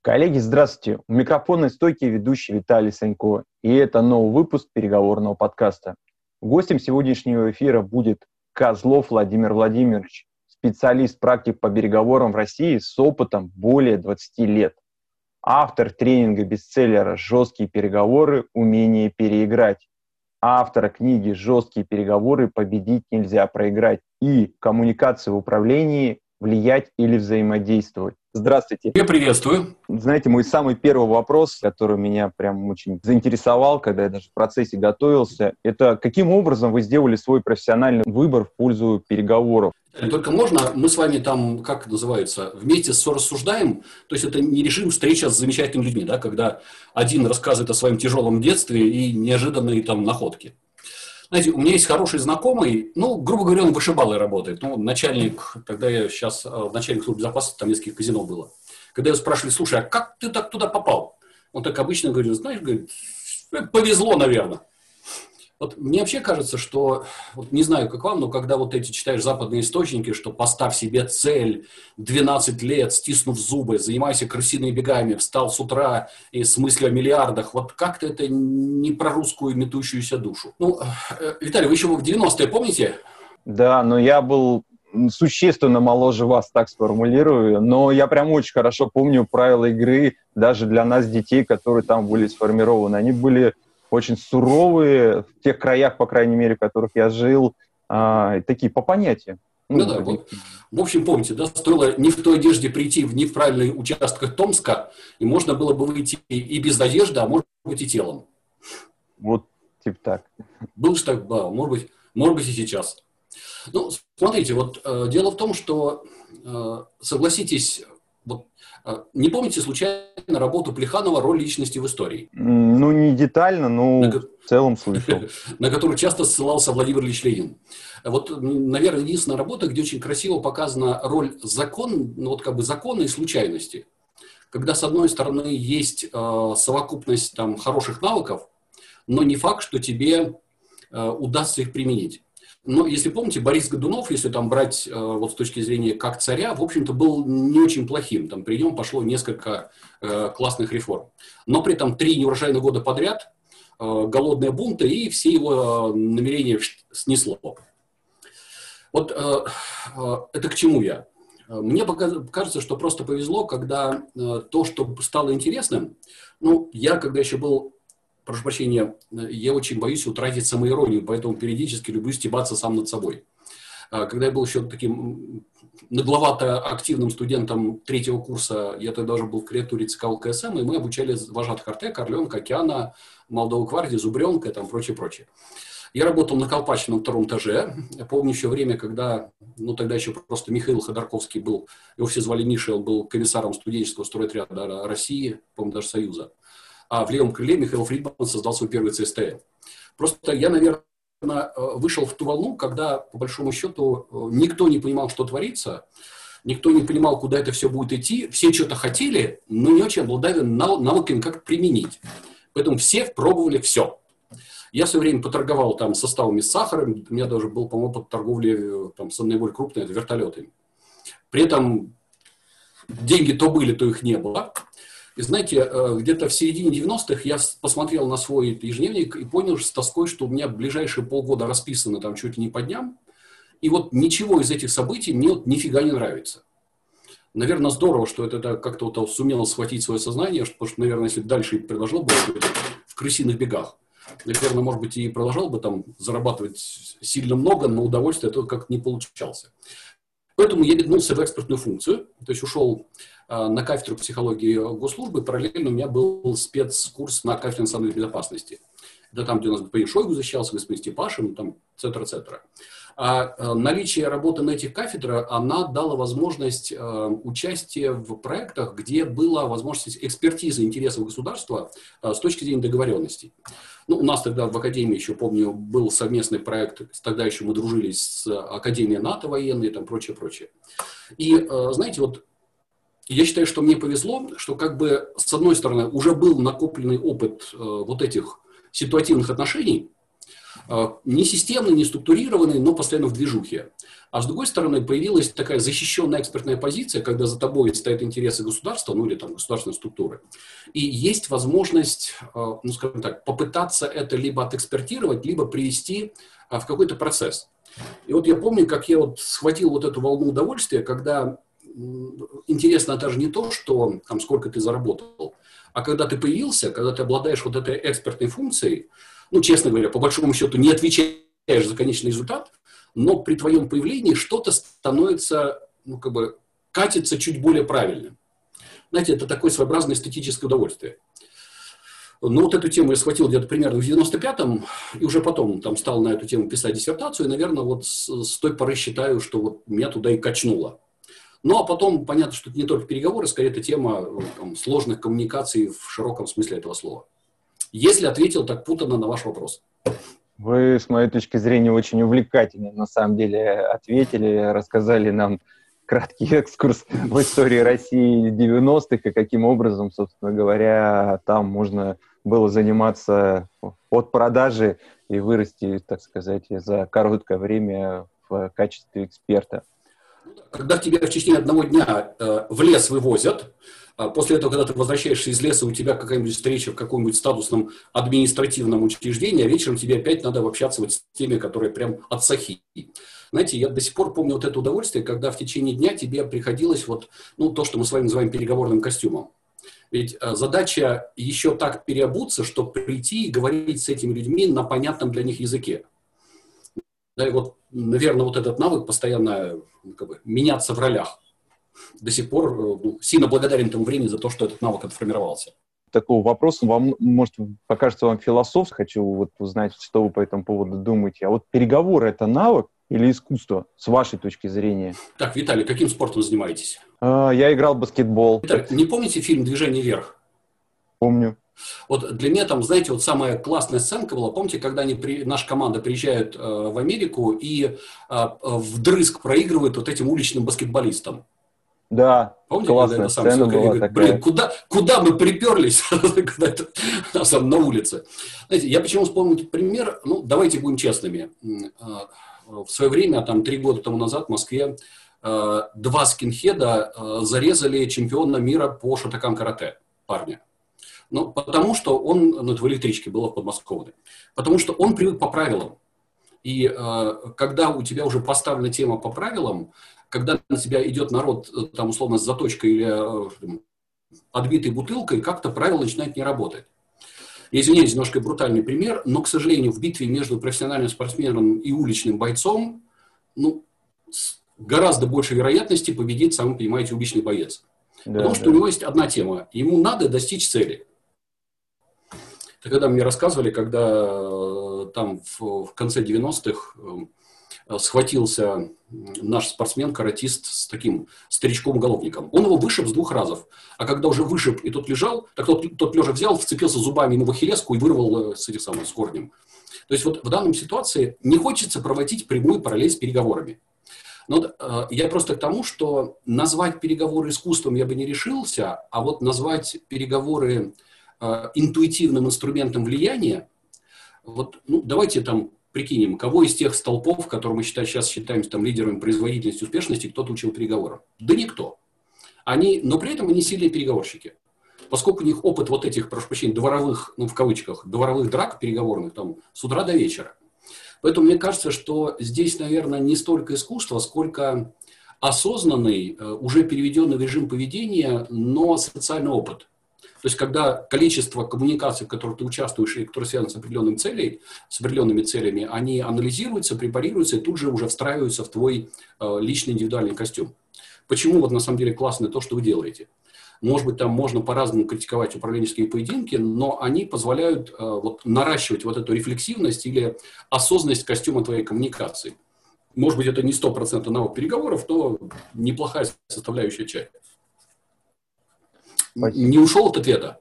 Коллеги, здравствуйте. У микрофонной стойки ведущий Виталий Санько. И это новый выпуск переговорного подкаста. Гостем сегодняшнего эфира будет Козлов Владимир Владимирович, специалист практик по переговорам в России с опытом более 20 лет. Автор тренинга бестселлера «Жесткие переговоры. Умение переиграть». Автора книги «Жесткие переговоры. Победить нельзя проиграть» и «Коммуникация в управлении. Влиять или взаимодействовать». Здравствуйте. Я приветствую. Знаете, мой самый первый вопрос, который меня прям очень заинтересовал, когда я даже в процессе готовился, это каким образом вы сделали свой профессиональный выбор в пользу переговоров? Только можно, мы с вами там, как называется, вместе рассуждаем, то есть это не режим встреча с замечательными людьми, да, когда один рассказывает о своем тяжелом детстве и неожиданные там находки. Знаете, у меня есть хороший знакомый, ну, грубо говоря, он вышибалой работает. Ну, начальник, тогда я сейчас, э, начальник службы безопасности, там несколько казино было. Когда его спрашивали, слушай, а как ты так туда попал? Он так обычно говорит, знаешь, говорит, повезло, наверное. Вот мне вообще кажется, что, вот не знаю, как вам, но когда вот эти читаешь западные источники, что поставь себе цель, 12 лет, стиснув зубы, занимайся крысиными бегами, встал с утра и с мыслью о миллиардах, вот как-то это не про русскую метущуюся душу. Ну, э, Виталий, вы еще в 90-е помните? Да, но я был существенно моложе вас, так сформулирую, но я прям очень хорошо помню правила игры даже для нас, детей, которые там были сформированы. Они были очень суровые, в тех краях, по крайней мере, в которых я жил, а, такие по понятиям. Ну, ну да, вот. В общем, помните, да, стоило не в той одежде прийти в неправильный участок Томска, и можно было бы выйти и без одежды, а может быть и телом. Вот, типа так. Был же так, да, может быть, может быть и сейчас. Ну, смотрите, вот э, дело в том, что, э, согласитесь, вот, не помните случайно работу Плеханова «Роль личности в истории»? Ну, не детально, но на, в целом слышал. На которую часто ссылался Владимир Ильич Ленин. Вот, наверное, единственная работа, где очень красиво показана роль закона, ну, вот как бы закона и случайности. Когда, с одной стороны, есть э, совокупность там, хороших навыков, но не факт, что тебе э, удастся их применить. Но если помните, Борис Годунов, если там брать э, вот с точки зрения как царя, в общем-то был не очень плохим. Там при нем пошло несколько э, классных реформ. Но при этом три неурожайных года подряд, э, голодные бунты и все его э, намерения снесло. Вот э, э, это к чему я? Мне кажется, что просто повезло, когда э, то, что стало интересным, ну, я, когда еще был прошу прощения, я очень боюсь утратить самоиронию, поэтому периодически люблю стебаться сам над собой. А, когда я был еще таким нагловато активным студентом третьего курса, я тогда уже был в креатуре ЦК ЛКСМ, и мы обучали вожатых Артек, Орленка, Океана, Молдову Гвардии, Зубренка, там прочее, прочее. Я работал на Колпачном втором этаже. Я помню еще время, когда, ну тогда еще просто Михаил Ходорковский был, его все звали Миша, он был комиссаром студенческого стройотряда России, по-моему, даже Союза а в левом крыле Михаил Фридман создал свой первый ЦСТ. Просто я, наверное, вышел в ту волну, когда, по большому счету, никто не понимал, что творится, никто не понимал, куда это все будет идти, все что-то хотели, но не очень обладали навыками, как применить. Поэтому все пробовали все. Я все время поторговал там составами с сахаром, у меня даже был, по-моему, опыт торговли там, с наиболее крупной, это вертолетами. При этом деньги то были, то их не было. И знаете, э, где-то в середине 90-х я посмотрел на свой ежедневник и понял с тоской, что у меня ближайшие полгода расписано там чуть ли не по дням. И вот ничего из этих событий мне вот нифига не нравится. Наверное, здорово, что это, как-то вот сумело схватить свое сознание, потому что, наверное, если дальше продолжал бы в крысиных бегах, наверное, может быть, и продолжал бы там зарабатывать сильно много, но удовольствие это как-то не получался. Поэтому я метнулся в экспертную функцию, то есть ушел на кафедру психологии госслужбы, параллельно у меня был спецкурс на кафедре национальной безопасности. Это там, где у нас господин Шойгу защищался, господин Степашин, там, цетра, цетра. А э, наличие работы на этих кафедрах, она дала возможность э, участия в проектах, где была возможность экспертизы интересов государства э, с точки зрения договоренностей. Ну, у нас тогда в Академии, еще помню, был совместный проект, тогда еще мы дружили с Академией НАТО военной, там прочее, прочее. И, э, знаете, вот я считаю, что мне повезло, что как бы, с одной стороны, уже был накопленный опыт э, вот этих ситуативных отношений, Э, не системный, не структурированный, но постоянно в движухе. А с другой стороны, появилась такая защищенная экспертная позиция, когда за тобой стоят интересы государства, ну или там государственной структуры. И есть возможность, э, ну скажем так, попытаться это либо отэкспертировать, либо привести э, в какой-то процесс. И вот я помню, как я вот схватил вот эту волну удовольствия, когда интересно даже не то, что там сколько ты заработал, а когда ты появился, когда ты обладаешь вот этой экспертной функцией, ну, честно говоря, по большому счету не отвечаешь за конечный результат, но при твоем появлении что-то становится, ну, как бы, катится чуть более правильным. Знаете, это такое своеобразное эстетическое удовольствие. Ну, вот эту тему я схватил где-то примерно в 95-м, и уже потом там стал на эту тему писать диссертацию, и, наверное, вот с, с той поры считаю, что вот меня туда и качнуло. Ну, а потом понятно, что это не только переговоры, скорее это тема там, сложных коммуникаций в широком смысле этого слова. Если ответил так путанно на ваш вопрос. Вы, с моей точки зрения, очень увлекательно, на самом деле, ответили, рассказали нам краткий экскурс в истории России 90-х и каким образом, собственно говоря, там можно было заниматься от продажи и вырасти, так сказать, за короткое время в качестве эксперта. Когда тебя в течение одного дня э, в лес вывозят, а после этого, когда ты возвращаешься из леса, у тебя какая-нибудь встреча в каком-нибудь статусном административном учреждении, а вечером тебе опять надо общаться вот с теми, которые прям от сахи. Знаете, я до сих пор помню вот это удовольствие, когда в течение дня тебе приходилось вот, ну, то, что мы с вами называем переговорным костюмом. Ведь э, задача еще так переобуться, чтобы прийти и говорить с этими людьми на понятном для них языке. Да, и вот, наверное, вот этот навык постоянно ну, как бы, меняться в ролях до сих пор э, ну, сильно благодарен тому времени за то, что этот навык отформировался. Такого вопроса вам, может, покажется вам философ. Хочу вот узнать, что вы по этому поводу думаете. А вот переговоры – это навык или искусство, с вашей точки зрения? Так, Виталий, каким спортом занимаетесь? А, я играл в баскетбол. Виталий, не помните фильм «Движение вверх»? Помню. Вот для меня там, знаете, вот самая классная сценка была, помните, когда они при, наша команда приезжает э, в Америку и э, вдрызг проигрывают вот этим уличным баскетболистам. Да, Помните, классная сцена была говорит, такая. Блин, куда, куда мы приперлись когда это, на улице? Знаете, я почему вспомнил этот пример? Ну, давайте будем честными. А, в свое время, там, три года тому назад в Москве а, два скинхеда а, зарезали чемпиона мира по шатакан карате парня. Ну, потому что он, ну, это в электричке было в подмосковной, потому что он привык по правилам. И э, когда у тебя уже поставлена тема по правилам, когда на тебя идет народ, э, там, условно, с заточкой или э, отбитой бутылкой, как-то правило начинает не работать. Я извиняюсь, немножко брутальный пример, но, к сожалению, в битве между профессиональным спортсменом и уличным бойцом, ну, гораздо большей вероятности победит, сам понимаете, уличный боец. Да, Потому да. что у него есть одна тема. Ему надо достичь цели. Это когда мне рассказывали, когда э, там в, в конце 90-х Э, схватился наш спортсмен-каратист с таким старичком-уголовником. Он его вышиб с двух разов. А когда уже вышиб, и тот лежал, так тот, тот лежа взял, вцепился зубами ему в ахиллеску и вырвал э, с этих самых, с корнем. То есть вот в данной ситуации не хочется проводить прямую параллель с переговорами. Но э, я просто к тому, что назвать переговоры искусством я бы не решился, а вот назвать переговоры интуитивным инструментом влияния, вот, ну, давайте там прикинем, кого из тех столпов, которые мы считаем, сейчас считаем там, лидерами производительности, успешности, кто-то учил переговорам? Да никто. Они, но при этом они сильные переговорщики. Поскольку у них опыт вот этих, прошу прощения, дворовых, ну в кавычках, дворовых драк переговорных там с утра до вечера. Поэтому мне кажется, что здесь, наверное, не столько искусство, сколько осознанный, э, уже переведенный в режим поведения, но социальный опыт – то есть, когда количество коммуникаций, в которых ты участвуешь и которые связаны с определенными целями, с определенными целями, они анализируются, препарируются и тут же уже встраиваются в твой э, личный индивидуальный костюм. Почему вот на самом деле классно то, что вы делаете? Может быть, там можно по-разному критиковать управленческие поединки, но они позволяют э, вот, наращивать вот эту рефлексивность или осознанность костюма твоей коммуникации. Может быть, это не 100% навык переговоров, но неплохая составляющая часть. Спасибо. Не ушел от ответа?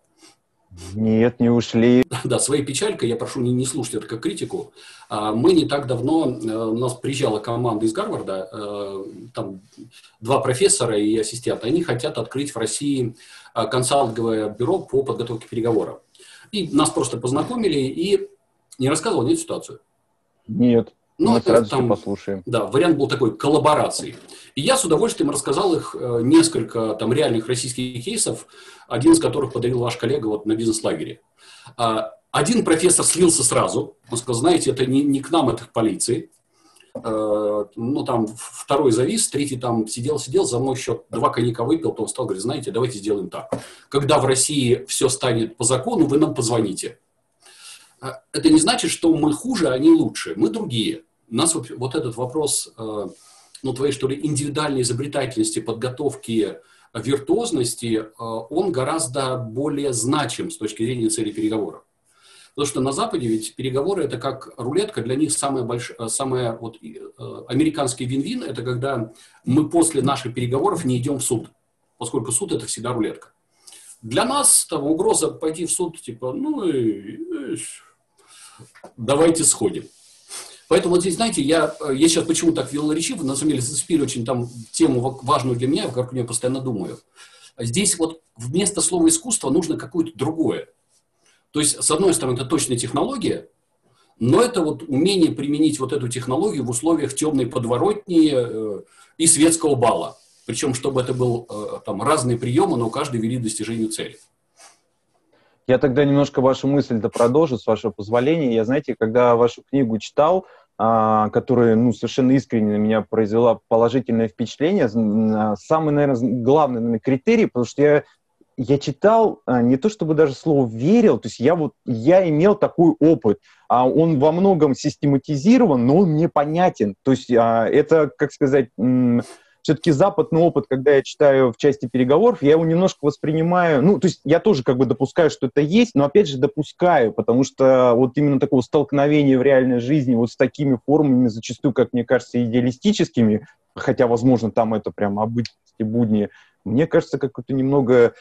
Нет, не ушли. Да, своей печалькой, я прошу не, не слушать это как критику. А, мы не так давно, э, у нас приезжала команда из Гарварда, э, там два профессора и ассистента, они хотят открыть в России э, консалтинговое бюро по подготовке переговоров. И нас просто познакомили и не рассказывал нет ситуацию. Нет. Ну, Мы это там, послушаем. Да, вариант был такой коллаборации. И я с удовольствием рассказал их э, несколько там реальных российских кейсов, один из которых подарил ваш коллега вот на бизнес-лагере. А, один профессор слился сразу. Он сказал, знаете, это не, не к нам, это к полиции. Э, ну, там второй завис, третий там сидел-сидел, за мной еще два коньяка выпил, то он стал говорить, знаете, давайте сделаем так. Когда в России все станет по закону, вы нам позвоните. А, это не значит, что мы хуже, а они лучше. Мы другие. Нас вот, вот этот вопрос, э, ну, твоей, что ли, индивидуальной изобретательности, подготовки, виртуозности, э, он гораздо более значим с точки зрения цели переговоров. Потому что на Западе ведь переговоры это как рулетка, для них самое большое, самое вот э, американский вин-вин это когда мы после наших переговоров не идем в суд, поскольку суд это всегда рулетка. Для нас там угроза пойти в суд, типа, ну, и, и, давайте сходим. Поэтому вот здесь, знаете, я, я сейчас почему так велоречив, на самом деле зацепили очень там тему важную для меня, я постоянно думаю. Здесь вот вместо слова искусство нужно какое-то другое. То есть, с одной стороны, это точная технология, но это вот умение применить вот эту технологию в условиях темной подворотни э, и светского бала. Причем, чтобы это был э, там разные приемы, но каждый вели достижению цели. Я тогда немножко вашу мысль-то продолжу, с вашего позволения. Я, знаете, когда вашу книгу читал, которая ну, совершенно искренне на меня произвела положительное впечатление, самый, наверное, главный наверное, критерий, потому что я я читал, а, не то чтобы даже слово верил, то есть я вот, я имел такой опыт, а он во многом систематизирован, но он мне понятен, то есть а, это, как сказать, все-таки западный опыт, когда я читаю в части переговоров, я его немножко воспринимаю, ну, то есть я тоже как бы допускаю, что это есть, но опять же допускаю, потому что вот именно такого столкновения в реальной жизни вот с такими формами, зачастую, как мне кажется, идеалистическими, хотя, возможно, там это прям обычности будни, мне кажется, как-то немного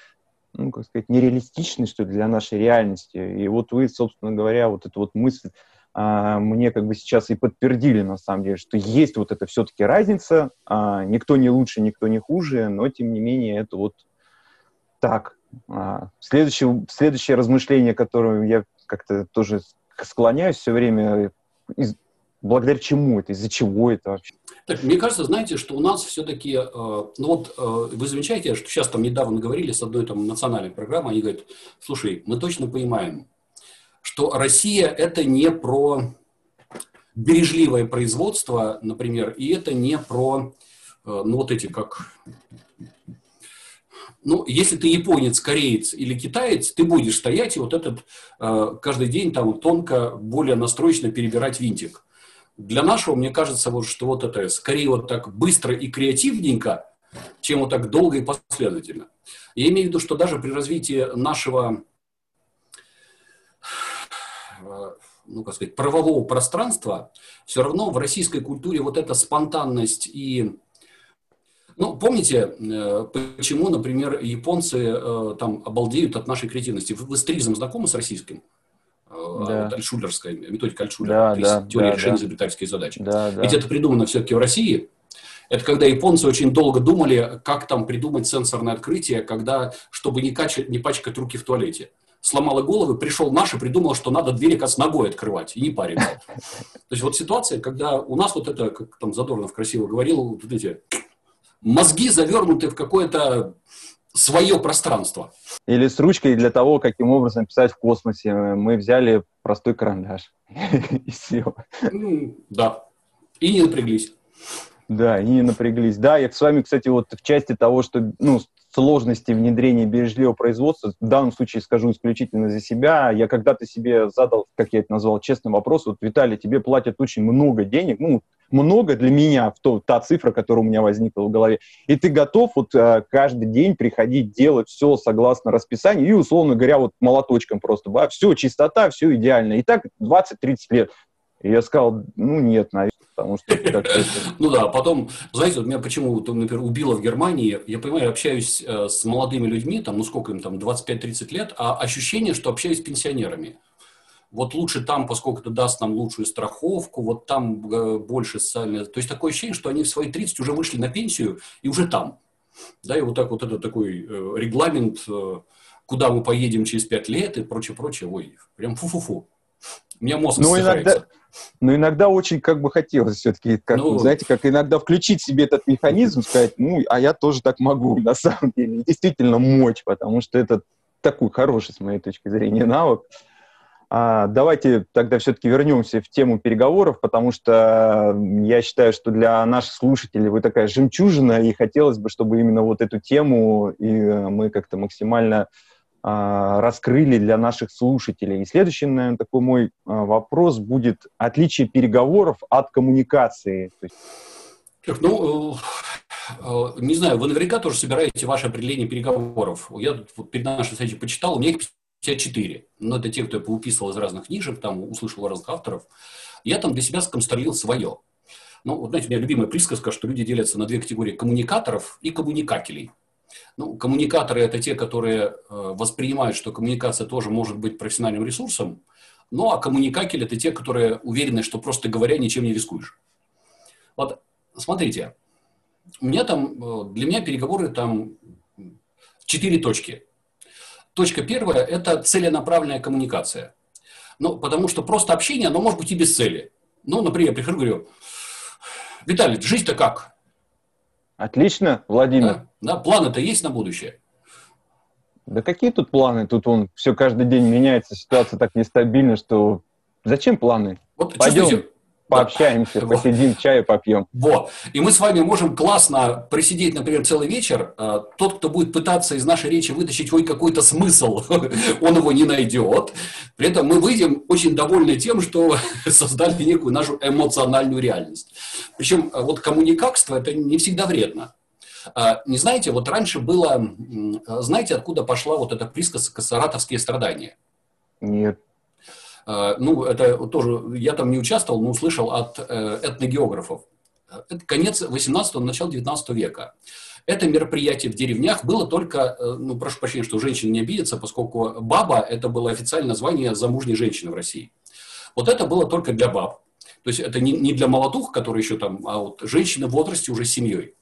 ну, как сказать, нереалистичны, что ли, для нашей реальности. И вот вы, собственно говоря, вот эту вот мысль мне как бы сейчас и подтвердили, на самом деле, что есть вот это все-таки разница, а, никто не лучше, никто не хуже, но, тем не менее, это вот так. А, следующее, следующее размышление, которое я как-то тоже склоняюсь все время, из, благодаря чему это, из-за чего это вообще? Так, мне кажется, знаете, что у нас все-таки, э, ну вот э, вы замечаете, что сейчас там недавно говорили с одной там национальной программой, они говорят, слушай, мы точно понимаем, что Россия это не про бережливое производство, например, и это не про, э, ну вот эти как ну, если ты японец, кореец или китаец, ты будешь стоять и вот этот э, каждый день там тонко, более настроечно перебирать винтик. Для нашего, мне кажется, вот, что вот это скорее вот так быстро и креативненько, чем вот так долго и последовательно. Я имею в виду, что даже при развитии нашего, ну, как сказать, правового пространства, все равно в российской культуре вот эта спонтанность и ну, помните, э, почему, например, японцы э, там обалдеют от нашей креативности? Вы с тризом знакомы с российским? Э, да. вот альшулерская методика Альшулера, да, да, теория да, решения да. изобретательской задачи. Да, да. Ведь это придумано все-таки в России. Это когда японцы очень долго думали, как там придумать сенсорное открытие, когда, чтобы не, качать, не пачкать руки в туалете. Сломала головы, пришел наш и придумал, что надо двери как с ногой открывать, и не париться. То есть вот ситуация, когда у нас вот это, как там Задорнов красиво говорил, вот эти мозги завернуты в какое-то свое пространство. Или с ручкой для того, каким образом писать в космосе. Мы взяли простой карандаш. И все. Да. И не напряглись. Да, и не напряглись. Да, я с вами, кстати, вот в части того, что ну, сложности внедрения бережливого производства, в данном случае скажу исключительно за себя, я когда-то себе задал, как я это назвал, честный вопрос, вот, Виталий, тебе платят очень много денег, ну, много для меня, в то, та цифра, которая у меня возникла в голове. И ты готов вот э, каждый день приходить, делать все согласно расписанию и, условно говоря, вот молоточком просто, все, чистота, все идеально. И так 20-30 лет. И я сказал, ну нет, наверное, потому что... Ну да, потом, знаете, вот меня почему, например, убило в Германии, я понимаю, общаюсь э, с молодыми людьми, там, ну сколько им там, 25-30 лет, а ощущение, что общаюсь с пенсионерами вот лучше там, поскольку это даст нам лучшую страховку, вот там э, больше социальное. То есть такое ощущение, что они в свои 30 уже вышли на пенсию и уже там. Да, и вот так вот это такой э, регламент, э, куда мы поедем через 5 лет и прочее, прочее. Ой, прям фу-фу-фу. У меня мозг ну, иногда, Но иногда очень как бы хотелось все-таки, как, ну, знаете, как иногда включить себе этот механизм, сказать, ну, а я тоже так могу, на самом деле, действительно мочь, потому что это такой хороший, с моей точки зрения, навык. А, давайте тогда все-таки вернемся в тему переговоров, потому что я считаю, что для наших слушателей вы такая жемчужина, и хотелось бы, чтобы именно вот эту тему и э, мы как-то максимально раскрыли для наших слушателей. И следующий, наверное, такой мой а, вопрос будет отличие переговоров от коммуникации. Ну, э, э, не знаю, вы наверняка тоже собираете ваше определение переговоров. Я тут перед нашей встречей почитал, у меня их 54. Но это те, кто я поуписывал из разных книжек, там услышал разных авторов. Я там для себя сконструировал свое. Ну, вот знаете, у меня любимая присказка, что люди делятся на две категории коммуникаторов и коммуникателей. Ну, коммуникаторы – это те, которые э, воспринимают, что коммуникация тоже может быть профессиональным ресурсом, ну, а коммуникатели – это те, которые уверены, что просто говоря ничем не рискуешь. Вот, смотрите, у меня там, э, для меня переговоры там четыре точки – Точка первая – это целенаправленная коммуникация. Ну, потому что просто общение, оно может быть и без цели. Ну, например, я прихожу и говорю, Виталий, жизнь-то как? Отлично, Владимир. Да, да планы-то есть на будущее? Да какие тут планы? Тут он все каждый день меняется, ситуация так нестабильна, что зачем планы? Вот, Пойдем, пообщаемся, да. посидим, чаю попьем. Вот. И мы с вами можем классно просидеть, например, целый вечер. А, тот, кто будет пытаться из нашей речи вытащить хоть какой-то смысл, он его не найдет. При этом мы выйдем очень довольны тем, что создали некую нашу эмоциональную реальность. Причем а, вот коммуникакство – это не всегда вредно. А, не знаете, вот раньше было, знаете, откуда пошла вот эта присказка «саратовские страдания»? Нет. Э, ну, это тоже, я там не участвовал, но услышал от э, этногеографов. Это конец 18-го, начало 19 века. Это мероприятие в деревнях было только, э, ну, прошу прощения, что женщина не обидится, поскольку баба – это было официальное название замужней женщины в России. Вот это было только для баб. То есть это не, не для молодух, которые еще там, а вот женщины в возрасте уже с семьей.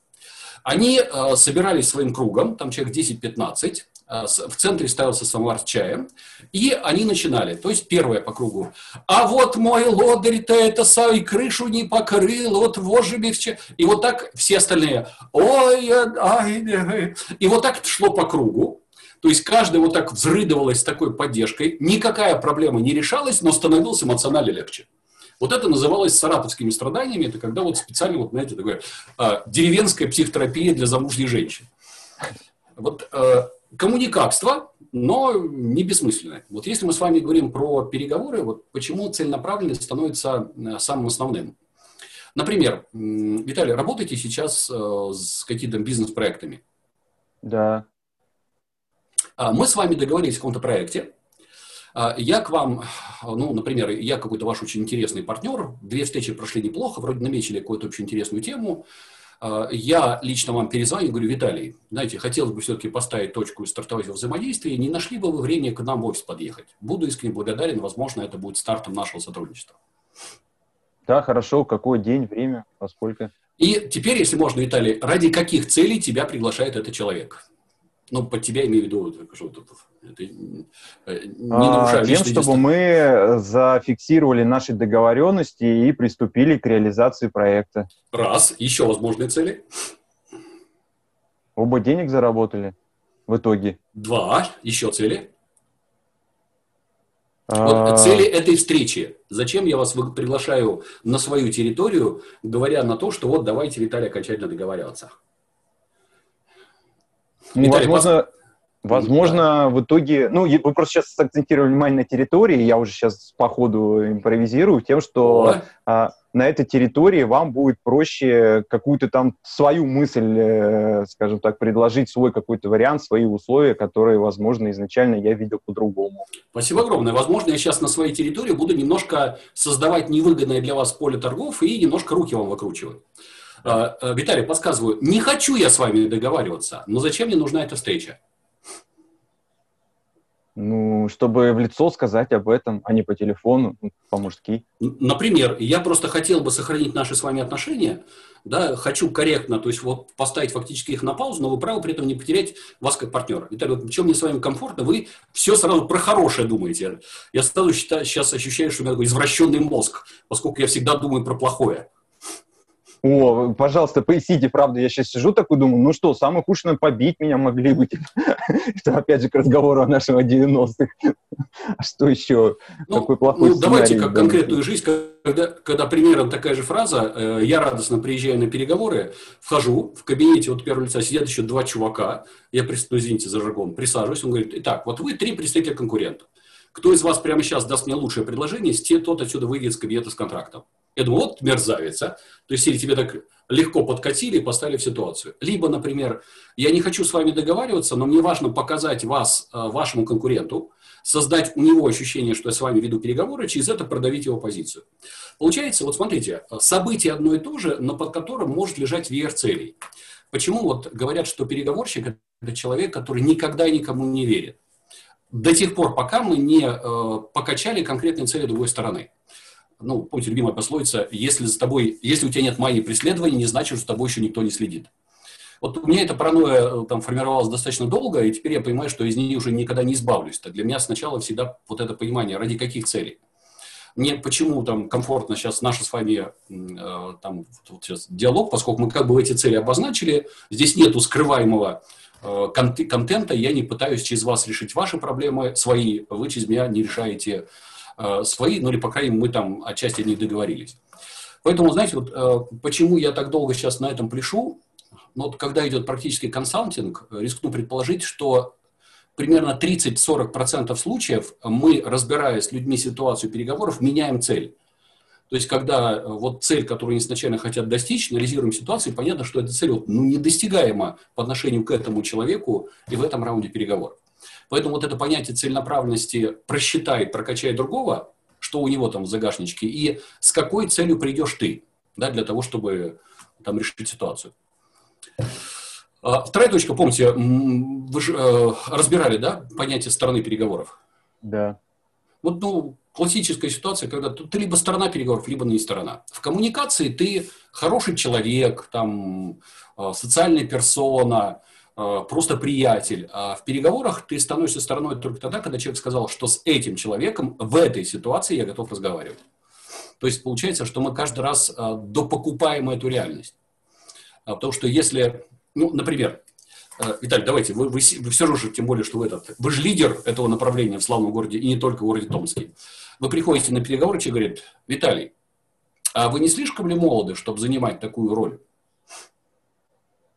Они э, собирались своим кругом, там человек 10-15, Э, в центре ставился самовар с чаем, и они начинали, то есть первое по кругу. А вот мой лодырь-то это и крышу не покрыл, вот вожжими в чай. И вот так все остальные, ой, ай, и вот так шло по кругу. То есть каждый вот так взрыдывалась с такой поддержкой, никакая проблема не решалась, но становилось эмоционально легче. Вот это называлось саратовскими страданиями, это когда вот специально, вот, знаете, такое, а, деревенская психотерапия для замужней женщин. Вот э, коммуникатство, но не бессмысленное. Вот если мы с вами говорим про переговоры, вот почему целенаправленность становится э, самым основным. Например, Виталий, работаете сейчас э, с какими-то бизнес-проектами? Да. А мы с вами договорились о каком-то проекте. А я к вам, ну, например, я какой-то ваш очень интересный партнер, две встречи прошли неплохо, вроде намечили какую-то очень интересную тему, я лично вам перезвоню говорю, Виталий, знаете, хотелось бы все-таки поставить точку и стартовать во взаимодействии, не нашли бы вы время к нам в офис подъехать? Буду искренне благодарен, возможно, это будет стартом нашего сотрудничества. Да, хорошо. Какой день, время, поскольку? И теперь, если можно, Виталий, ради каких целей тебя приглашает этот человек? Ну, под тебя имею в виду, что тут это не а, Тем, чтобы мы зафиксировали наши договоренности и приступили к реализации проекта. Раз. Еще возможные цели? Оба денег заработали в итоге. Два. Еще цели? Вот цели этой встречи. Зачем я вас приглашаю на свою территорию, говоря на то, что вот давайте, Виталий, окончательно договариваться? Ну, Виталий, возможно, пос... возможно в итоге... Ну, вы просто сейчас акцентировали внимание на территории, я уже сейчас по ходу импровизирую тем, что а, на этой территории вам будет проще какую-то там свою мысль, э, скажем так, предложить, свой какой-то вариант, свои условия, которые, возможно, изначально я видел по-другому. Спасибо огромное. Возможно, я сейчас на своей территории буду немножко создавать невыгодное для вас поле торгов и немножко руки вам выкручивать. А, а, Виталий, подсказываю, не хочу я с вами договариваться, но зачем мне нужна эта встреча? Ну, чтобы в лицо сказать об этом, а не по телефону, ну, по-мужски. Например, я просто хотел бы сохранить наши с вами отношения, да, хочу корректно, то есть вот поставить фактически их на паузу, но вы правы при этом не потерять вас как партнера. Виталий, вот чем мне с вами комфортно, вы все сразу про хорошее думаете. Я сразу считаю, сейчас ощущаю, что у меня такой извращенный мозг, поскольку я всегда думаю про плохое. О, пожалуйста, поясните, правда, я сейчас сижу такой, думаю, ну что, самое худшее, побить меня могли бы. Это опять же к разговору о нашем 90-х. А что еще? Ну, Какой плохой ну, Давайте как конкретную жизнь, когда, когда примерно такая же фраза, э, я радостно приезжаю на переговоры, вхожу, в кабинете вот первого лица сидят еще два чувака, я, ну, извините за жаргон, присаживаюсь, он говорит, итак, вот вы три представителя конкурента. Кто из вас прямо сейчас даст мне лучшее предложение, те тот отсюда выйдет из кабинета с контрактом. Я думаю, вот мерзавец, а. То есть, или тебе так легко подкатили и поставили в ситуацию. Либо, например, я не хочу с вами договариваться, но мне важно показать вас э, вашему конкуренту, создать у него ощущение, что я с вами веду переговоры, через это продавить его позицию. Получается, вот смотрите, событие одно и то же, но под которым может лежать веер целей. Почему вот говорят, что переговорщик – это человек, который никогда никому не верит? До тех пор, пока мы не э, покачали конкретные цели другой стороны ну, помните, любимая пословица, если, за тобой, если у тебя нет магии преследования, не значит, что с тобой еще никто не следит. Вот у меня эта паранойя э, там формировалась достаточно долго, и теперь я понимаю, что из нее уже никогда не избавлюсь. Так для меня сначала всегда вот это понимание, ради каких целей. Мне почему там комфортно сейчас наш с вами э, там вот сейчас диалог, поскольку мы как бы эти цели обозначили, здесь нету скрываемого э, контента, я не пытаюсь через вас решить ваши проблемы, свои, вы через меня не решаете свои, ну или, по мере, мы там отчасти не договорились. Поэтому, знаете, вот э, почему я так долго сейчас на этом пляшу, ну, вот когда идет практически консалтинг, рискну предположить, что примерно 30-40% случаев мы, разбирая с людьми ситуацию переговоров, меняем цель. То есть, когда э, вот цель, которую они изначально хотят достичь, анализируем ситуацию, понятно, что эта цель вот, ну, недостигаема по отношению к этому человеку и в этом раунде переговоров. Поэтому вот это понятие целенаправленности просчитает, прокачает другого, что у него там в загашничке, и с какой целью придешь ты, да, для того, чтобы там решить ситуацию. А, вторая точка, помните, вы же э, разбирали, да, понятие стороны переговоров? Да. Вот, ну, классическая ситуация, когда ты либо сторона переговоров, либо не сторона. В коммуникации ты хороший человек, там, э, социальная персона, просто приятель. А в переговорах ты становишься стороной только тогда, когда человек сказал, что с этим человеком в этой ситуации я готов разговаривать. То есть получается, что мы каждый раз э, допокупаем эту реальность. А, потому что если, ну, например, э, Виталий, давайте, вы, вы, вы все же, тем более, что вы этот, вы же лидер этого направления в славном городе, и не только в городе Томске. Вы приходите на переговоры, человек говорит, Виталий, а вы не слишком ли молоды, чтобы занимать такую роль?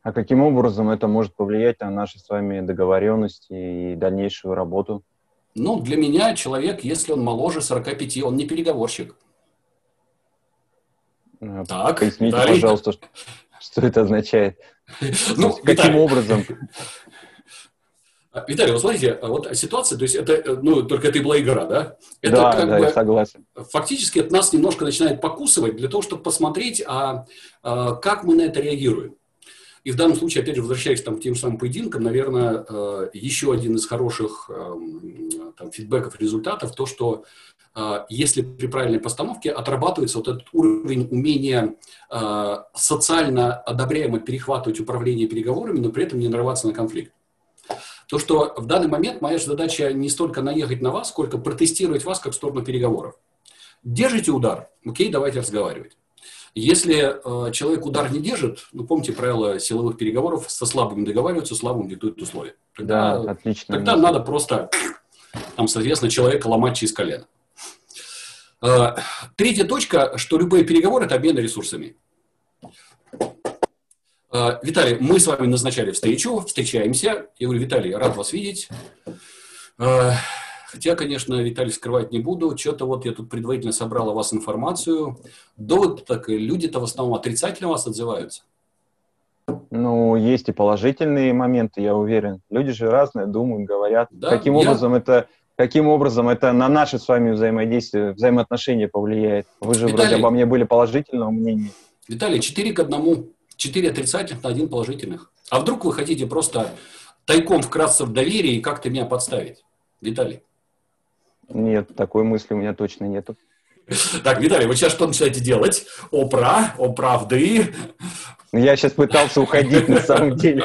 А каким образом это может повлиять на наши с вами договоренности и дальнейшую работу? Ну, для меня человек, если он моложе 45, он не переговорщик. А, так, Поясните, Виталий. пожалуйста, что, что это означает. Ну, каким Виталий. образом? А, Виталий, вот смотрите, вот ситуация, то есть это, ну, только это и была игра, да? Это да, как да, бы, я согласен. Фактически это нас немножко начинает покусывать для того, чтобы посмотреть, а, а как мы на это реагируем. И в данном случае, опять же, возвращаясь там, к тем самым поединкам, наверное, э, еще один из хороших эм, там, фидбэков, результатов, то, что э, если при правильной постановке отрабатывается вот этот уровень умения э, социально одобряемо перехватывать управление переговорами, но при этом не нарываться на конфликт. То, что в данный момент моя задача не столько наехать на вас, сколько протестировать вас как сторону переговоров. Держите удар, окей, давайте разговаривать. Если э, человек удар не держит, ну, помните правила силовых переговоров, со слабым договариваются, слабым диктуют условия. Тогда, да, отлично. Тогда надо просто, там, соответственно, человека ломать через колено. Э, третья точка, что любые переговоры – это обмен ресурсами. Э, Виталий, мы с вами назначали встречу, встречаемся. Я говорю, Виталий, рад вас видеть. Э, Хотя, конечно, Виталий, скрывать не буду. Что-то вот я тут предварительно собрал о вас информацию. Довод так, люди-то в основном отрицательно вас отзываются. Ну, есть и положительные моменты, я уверен. Люди же разные, думают, говорят. Да, каким, я... образом это, каким образом это на наши с вами взаимодействие, взаимоотношения повлияет? Вы же Виталий, вроде обо мне были положительного мнения. Виталий, 4 к 1. 4 отрицательных на один положительных. А вдруг вы хотите просто тайком вкратце в доверие и как-то меня подставить? Виталий? Нет, такой мысли у меня точно нету. Так, Виталий, вы сейчас что начинаете делать? Опра, о правды. Я сейчас пытался уходить на самом деле.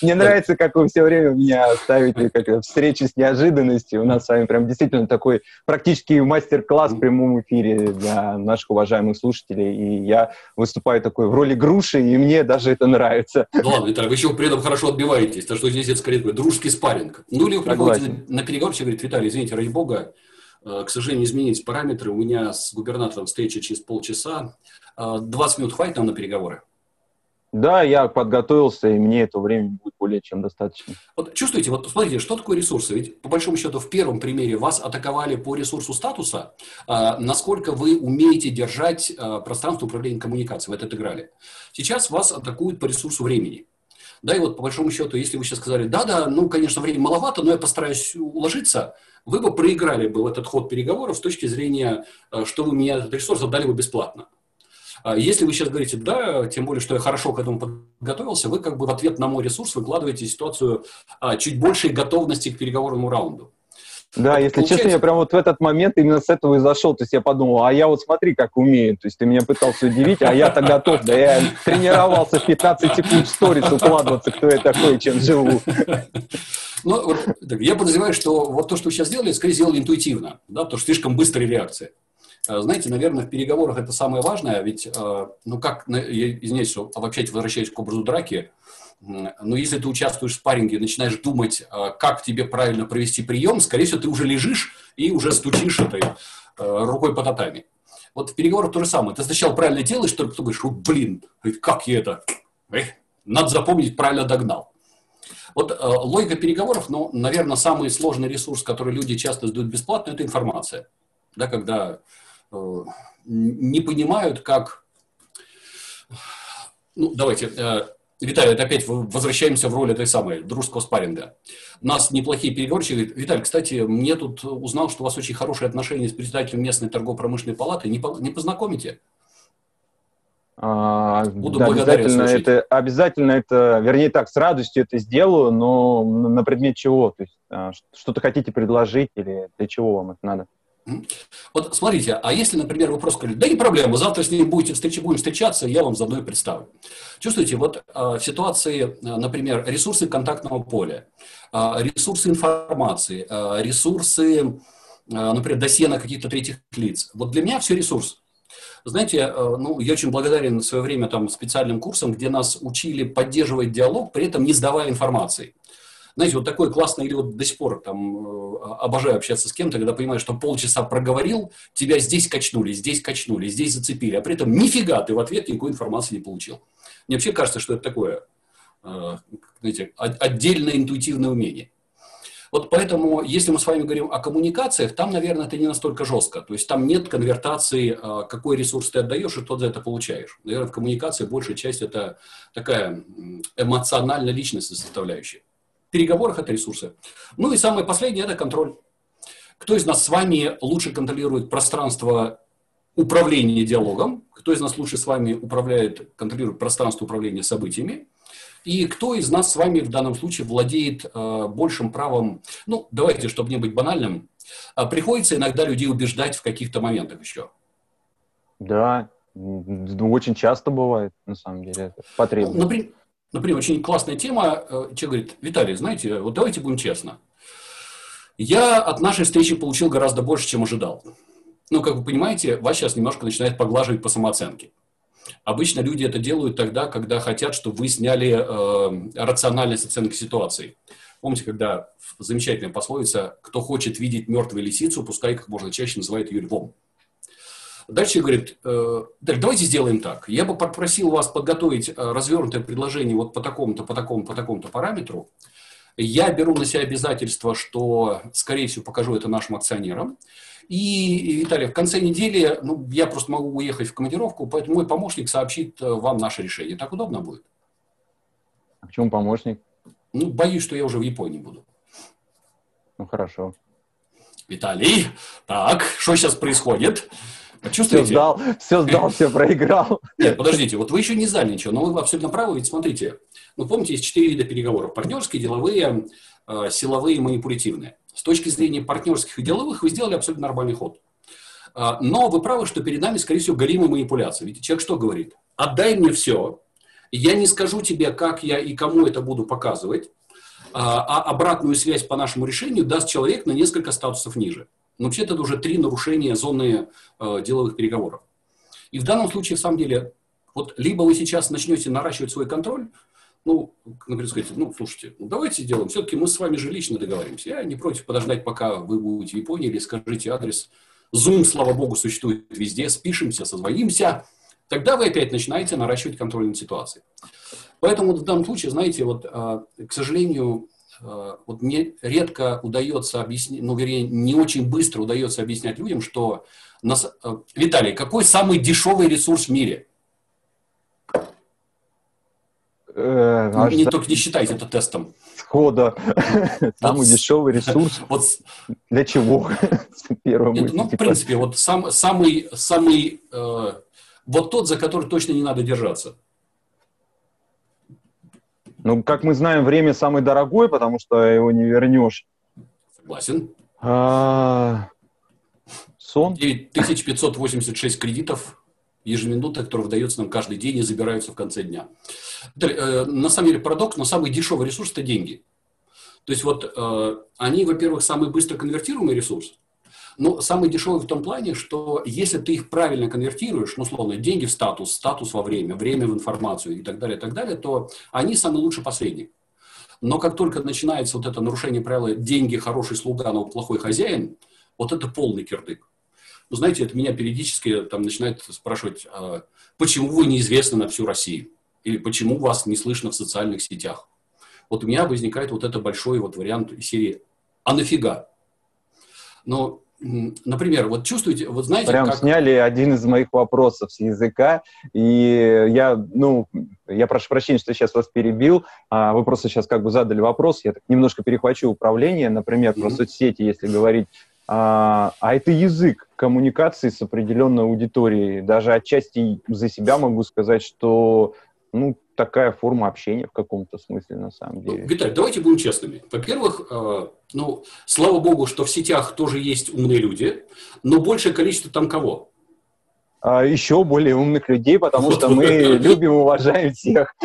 Мне нравится, как вы все время меня ставите как встречи с неожиданностью. У нас с вами прям действительно такой практически мастер-класс в прямом эфире для наших уважаемых слушателей. И я выступаю такой в роли груши, и мне даже это нравится. Ну ладно, Виталий, вы еще при этом хорошо отбиваетесь, так что здесь это скорее такой дружеский спарринг. Ну или вы приходите на, на переговорчик и говорите, Виталий, извините, ради бога, к сожалению, изменились параметры. У меня с губернатором встреча через полчаса. 20 э, минут хватит нам на переговоры? Да, я подготовился, и мне этого времени будет более чем достаточно. Вот чувствуете, вот смотрите, что такое ресурсы? Ведь по большому счету в первом примере вас атаковали по ресурсу статуса, а, насколько вы умеете держать а, пространство управления коммуникацией, в это играли. Сейчас вас атакуют по ресурсу времени. Да, и вот по большому счету, если вы сейчас сказали, да-да, ну, конечно, времени маловато, но я постараюсь уложиться, вы бы проиграли бы этот ход переговоров с точки зрения, а, что вы мне этот ресурс отдали бы бесплатно. А если вы сейчас говорите, да, тем более, что я хорошо к этому подготовился, вы как бы в ответ на мой ресурс выкладываете ситуацию а, чуть большей готовности к переговорному раунду. Да, это если получается... честно, я прям вот в этот момент именно с этого и зашел. То есть я подумал, а я вот смотри, как умею. То есть ты меня пытался удивить, а я-то готов. Да я тренировался в 15 секунд в сторис укладываться, кто я такой, чем живу. Ну, я подозреваю, что вот то, что вы сейчас сделали, скорее сделали интуитивно, да, потому что слишком быстрая реакция. Э, знаете, наверное, в переговорах это самое важное, ведь, э, ну как, я извиняюсь, что опять возвращаюсь к образу драки, но если ты участвуешь в спарринге и начинаешь думать, э, как тебе правильно провести прием, скорее всего, ты уже лежишь и уже стучишь этой рукой по татами. Вот в переговорах то же самое. Ты сначала правильно делаешь, только потом говоришь, блин, как я это? Эх, надо запомнить, правильно догнал. Вот э, логика переговоров, ну, наверное, самый сложный ресурс, который люди часто сдают бесплатно, это информация. Да, когда Э, не понимают, как... Ну, давайте, э, Виталий, это опять возвращаемся в роль этой самой дружеского спарринга. У нас неплохие переговорщики. Виталий, кстати, мне тут узнал, что у вас очень хорошие отношения с председателем местной торгово-промышленной палаты. Не, по, не познакомите? А, Буду да, обязательно это, обязательно это, вернее так, с радостью это сделаю, но на предмет чего? То есть а, что-то хотите предложить или для чего вам это надо? Вот смотрите, а если, например, вы просто сказали, да не проблема, завтра с ним будете встречи, будем встречаться, я вам заодно и представлю. Чувствуете, вот э, в ситуации, э, например, ресурсы контактного поля, э, ресурсы информации, э, ресурсы, например, досье на каких-то третьих лиц. Вот для меня все ресурс. Знаете, ну, я очень благодарен в свое время там, специальным курсам, где нас учили поддерживать диалог, при этом не сдавая информации. Знаете, вот такое классное, или вот до сих пор там э, обожаю общаться с кем-то, когда понимаешь, что полчаса проговорил, тебя здесь качнули, здесь качнули, здесь зацепили, а при этом нифига ты в ответ никакой информации не получил. Мне вообще кажется, что это такое, э, знаете, отдельное интуитивное умение. Вот поэтому, если мы с вами говорим о коммуникациях, там, наверное, это не настолько жестко. То есть там нет конвертации, э, какой ресурс ты отдаешь и тот за это получаешь. Наверное, в коммуникации большая часть это такая эмоционально-личностная составляющая переговорах это ресурсы. Ну и самое последнее – это контроль. Кто из нас с вами лучше контролирует пространство управления диалогом, кто из нас лучше с вами управляет, контролирует пространство управления событиями, и кто из нас с вами в данном случае владеет э, большим правом, ну, давайте, чтобы не быть банальным, э, приходится иногда людей убеждать в каких-то моментах еще. Да, очень часто бывает, на самом деле, потребно. Ну, например, Например, очень классная тема. Э, человек говорит, Виталий, знаете, вот давайте будем честно. Я от нашей встречи получил гораздо больше, чем ожидал. Ну, как вы понимаете, вас сейчас немножко начинает поглаживать по самооценке. Обычно люди это делают тогда, когда хотят, чтобы вы сняли э, рациональность оценки ситуации. Помните, когда замечательная пословица «Кто хочет видеть мертвую лисицу, пускай как можно чаще называет ее львом». Дальше говорит, э, давайте сделаем так. Я бы попросил вас подготовить э, развернутое предложение вот по такому-то, по такому, по такому-то параметру. Я беру на себя обязательство, что, скорее всего, покажу это нашим акционерам. И, Виталий, в конце недели, ну, я просто могу уехать в командировку, поэтому мой помощник сообщит э, вам наше решение. Так удобно будет? А почему помощник? Ну, боюсь, что я уже в Японии буду. Ну, хорошо. Виталий, так, что сейчас происходит? Почувствуете? Все сдал, все сдал, все проиграл. Нет, подождите, вот вы еще не сдали ничего, но вы абсолютно правы, ведь смотрите, ну помните, есть четыре вида переговоров. Партнерские, деловые, э, силовые и манипулятивные. С точки зрения партнерских и деловых вы сделали абсолютно нормальный ход. А, но вы правы, что перед нами, скорее всего, голимая манипуляция. Ведь человек что говорит? Отдай мне все, я не скажу тебе, как я и кому это буду показывать, а, а обратную связь по нашему решению даст человек на несколько статусов ниже. Но вообще это уже три нарушения зоны э, деловых переговоров. И в данном случае, в самом деле, вот либо вы сейчас начнете наращивать свой контроль, ну, например, сказать, ну, слушайте, ну, давайте сделаем, все-таки мы с вами же лично договоримся. Я не против подождать, пока вы будете в Японии, или скажите адрес. Zoom, слава богу, существует везде, спишемся, созвонимся. Тогда вы опять начинаете наращивать контроль над ситуацией. Поэтому в данном случае, знаете, вот, а, к сожалению, вот мне редко удается объяснить, ну, вернее, не очень быстро удается объяснять людям, что... Нас... А, Виталий, какой самый дешевый ресурс в мире? Э, ну, не только не считайте это тестом. Схода. Самый дешевый ресурс. Вот для чего? Первым. Ну, в принципе, вот сам, самый, самый, э, вот тот, за который точно не надо держаться. Ну, как мы знаем, время самый дорогой, потому что его не вернешь. Согласен. А... Сон? 9586 кредитов ежеминутно, которые выдаются нам каждый день и забираются в конце дня. Э, на самом деле парадокс, но самый дешевый ресурс – это деньги. То есть вот э, они, во-первых, самый быстро конвертируемый ресурс, но самый дешевый в том плане, что если ты их правильно конвертируешь, ну, условно, деньги в статус, статус во время, время в информацию и так далее, и так далее, то они самый лучший посредник. Но как только начинается вот это нарушение правила «деньги – хороший слуга, но плохой хозяин», вот это полный кирдык. Вы знаете, это меня периодически там начинают спрашивать, а почему вы неизвестны на всю Россию? Или почему вас не слышно в социальных сетях? Вот у меня возникает вот это большой вот вариант серии «А нафига?». Но, например, вот чувствуете, вот знаете, Прям как... сняли один из моих вопросов с языка, и я, ну, я прошу прощения, что сейчас вас перебил, а вы просто сейчас как бы задали вопрос, я так немножко перехвачу управление, например, mm-hmm. про соцсети, если говорить а, а это язык коммуникации с определенной аудиторией. Даже отчасти за себя могу сказать, что ну, такая форма общения в каком-то смысле на самом ну, деле. Ну, Виталий, давайте будем честными. Во-первых, э, ну, слава богу, что в сетях тоже есть умные люди, но большее количество там кого? А, еще более умных людей, потому что мы любим и уважаем всех.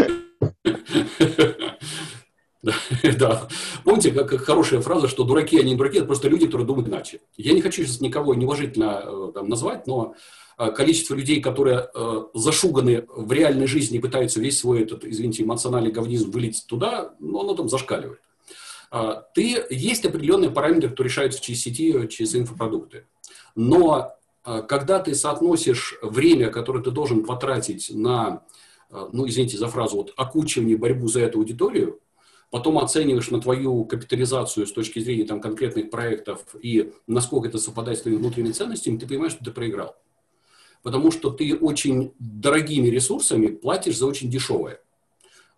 Да. Помните, как хорошая фраза, что дураки, они не дураки, это просто люди, которые думают иначе. Я не хочу сейчас никого неуважительно э, там, назвать, но количество людей, которые э, зашуганы в реальной жизни и пытаются весь свой этот, извините, эмоциональный говнизм вылить туда, ну, оно там зашкаливает. А, ты, есть определенные параметры, которые решаются через сети, через инфопродукты. Но когда ты соотносишь время, которое ты должен потратить на, ну, извините за фразу, вот, окучивание, борьбу за эту аудиторию, потом оцениваешь на твою капитализацию с точки зрения там, конкретных проектов и насколько это совпадает с твоими внутренними ценностями, ты понимаешь, что ты проиграл. Потому что ты очень дорогими ресурсами платишь за очень дешевое.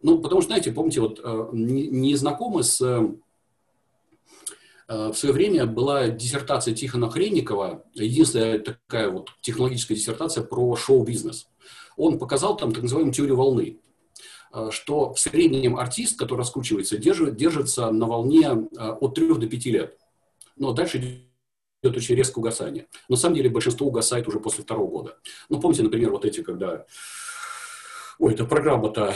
Ну, потому что, знаете, помните, вот э, не, не знакомы с... Э, в свое время была диссертация Тихона Хренникова, единственная такая вот технологическая диссертация про шоу-бизнес. Он показал там так называемую теорию волны. Э, что в среднем артист, который раскручивается, держит, держится на волне э, от 3 до 5 лет. Но дальше идет очень резкое угасание. На самом деле большинство угасает уже после второго года. Ну, помните, например, вот эти, когда... Ой, эта программа-то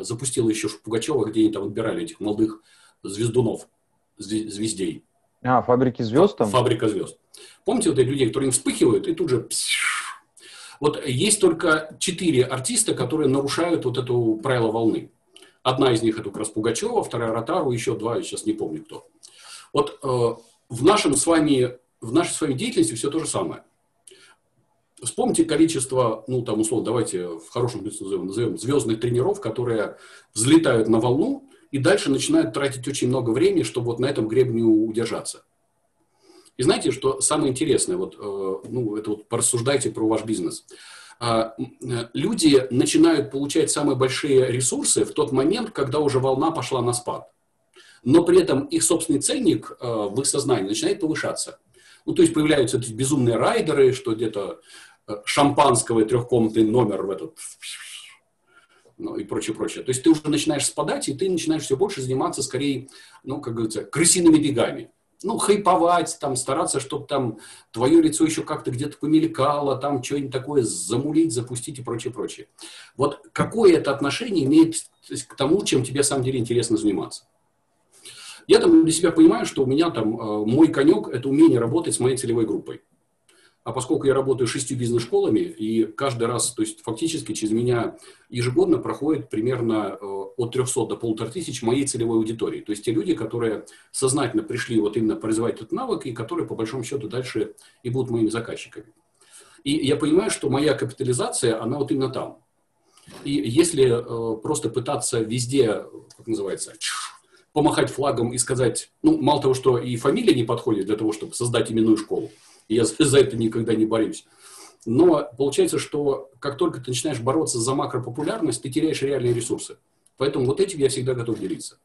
запустила еще Пугачева, где они там отбирали этих молодых звездунов, звездей. А, фабрики звезд там? Фабрика звезд. Помните вот эти людей, которые вспыхивают и тут же вот есть только четыре артиста, которые нарушают вот это правило волны. Одна из них это как раз Пугачева, вторая Ротару, еще два, я сейчас не помню кто. Вот э, в, нашем с вами, в нашей с вами деятельности все то же самое. Вспомните количество, ну там условно, давайте в хорошем смысле назовем, назовем звездных тренеров, которые взлетают на волну и дальше начинают тратить очень много времени, чтобы вот на этом гребне удержаться. И знаете, что самое интересное, вот, э, ну, это вот порассуждайте про ваш бизнес. А, э, люди начинают получать самые большие ресурсы в тот момент, когда уже волна пошла на спад. Но при этом их собственный ценник э, в их сознании начинает повышаться. Ну, то есть появляются эти безумные райдеры, что где-то шампанского и трехкомнатный номер в этот ну, и прочее, прочее. То есть ты уже начинаешь спадать, и ты начинаешь все больше заниматься скорее, ну, как говорится, крысиными бегами. Ну, хайповать, там, стараться, чтобы там твое лицо еще как-то где-то помелькало, там что-нибудь такое замулить, запустить и прочее, прочее. Вот какое это отношение имеет к тому, чем тебе, на самом деле, интересно заниматься? Я там для себя понимаю, что у меня там э, мой конек – это умение работать с моей целевой группой. А поскольку я работаю шестью бизнес-школами, и каждый раз, то есть фактически через меня ежегодно проходит примерно э, от 300 до полутора тысяч моей целевой аудитории. То есть те люди, которые сознательно пришли вот именно развивать этот навык, и которые, по большому счету, дальше и будут моими заказчиками. И я понимаю, что моя капитализация, она вот именно там. И если э, просто пытаться везде, как называется, помахать флагом и сказать, ну, мало того, что и фамилия не подходит для того, чтобы создать именную школу, я за это никогда не борюсь. Но получается, что как только ты начинаешь бороться за макропопулярность, ты теряешь реальные ресурсы. Поэтому вот этим я всегда готов делиться.